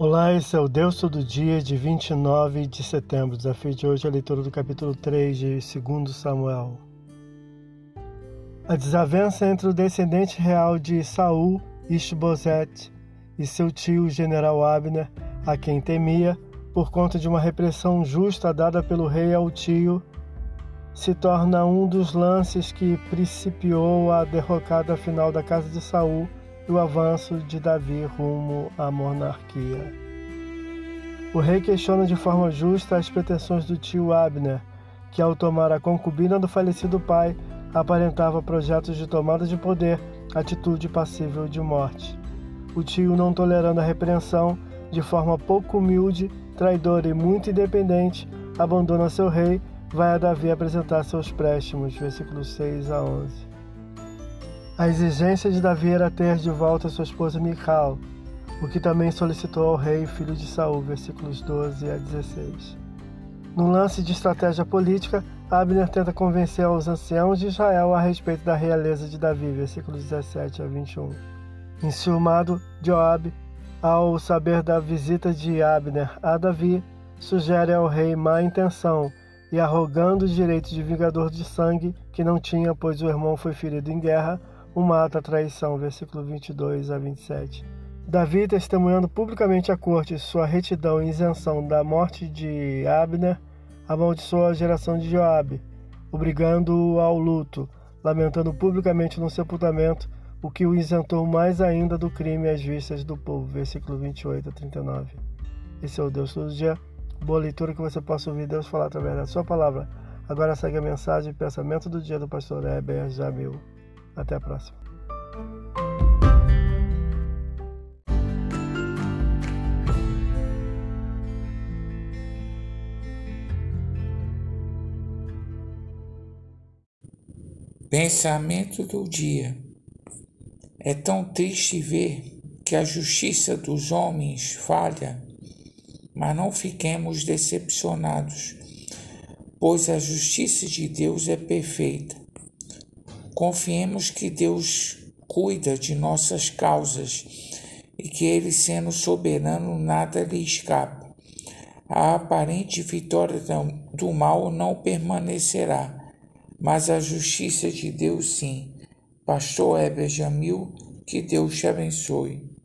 Olá, esse é o Deus Todo Dia de 29 de setembro. Desafio de hoje é a leitura do capítulo 3 de 2 Samuel. A desavença entre o descendente real de Saul, Ishbosete, e seu tio, o general Abner, a quem temia, por conta de uma repressão justa dada pelo rei ao tio, se torna um dos lances que principiou a derrocada final da casa de Saul e o avanço de Davi rumo à monarquia. O rei questiona de forma justa as pretensões do tio Abner, que ao tomar a concubina do falecido pai, aparentava projetos de tomada de poder, atitude passível de morte. O tio, não tolerando a repreensão, de forma pouco humilde, traidora e muito independente, abandona seu rei, vai a Davi apresentar seus préstimos, versículos 6 a 11. A exigência de Davi era ter de volta sua esposa Mical, o que também solicitou ao rei, filho de Saul, versículos 12 a 16. Num lance de estratégia política, Abner tenta convencer os anciãos de Israel a respeito da realeza de Davi, versículos 17 a 21. Enciumado, Joabe, ao saber da visita de Abner a Davi, sugere ao rei má intenção e, arrogando o direito de vingador de sangue, que não tinha, pois o irmão foi ferido em guerra, o mata a traição, versículo 22 a 27. Davi, testemunhando publicamente à corte sua retidão e isenção da morte de Abner, amaldiçoou a geração de Joabe, obrigando-o ao luto, lamentando publicamente no sepultamento, o que o isentou mais ainda do crime às vistas do povo. Versículo 28 a 39. Esse é o Deus todo dia. Boa leitura que você possa ouvir Deus falar através da sua palavra. Agora segue a mensagem e pensamento do dia do pastor Heber Jamil. Até a próxima. Pensamento do dia. É tão triste ver que a justiça dos homens falha, mas não fiquemos decepcionados, pois a justiça de Deus é perfeita. Confiemos que Deus cuida de nossas causas e que Ele, sendo soberano, nada lhe escapa. A aparente vitória do mal não permanecerá, mas a justiça de Deus sim. Pastor Heber Jamil, que Deus te abençoe.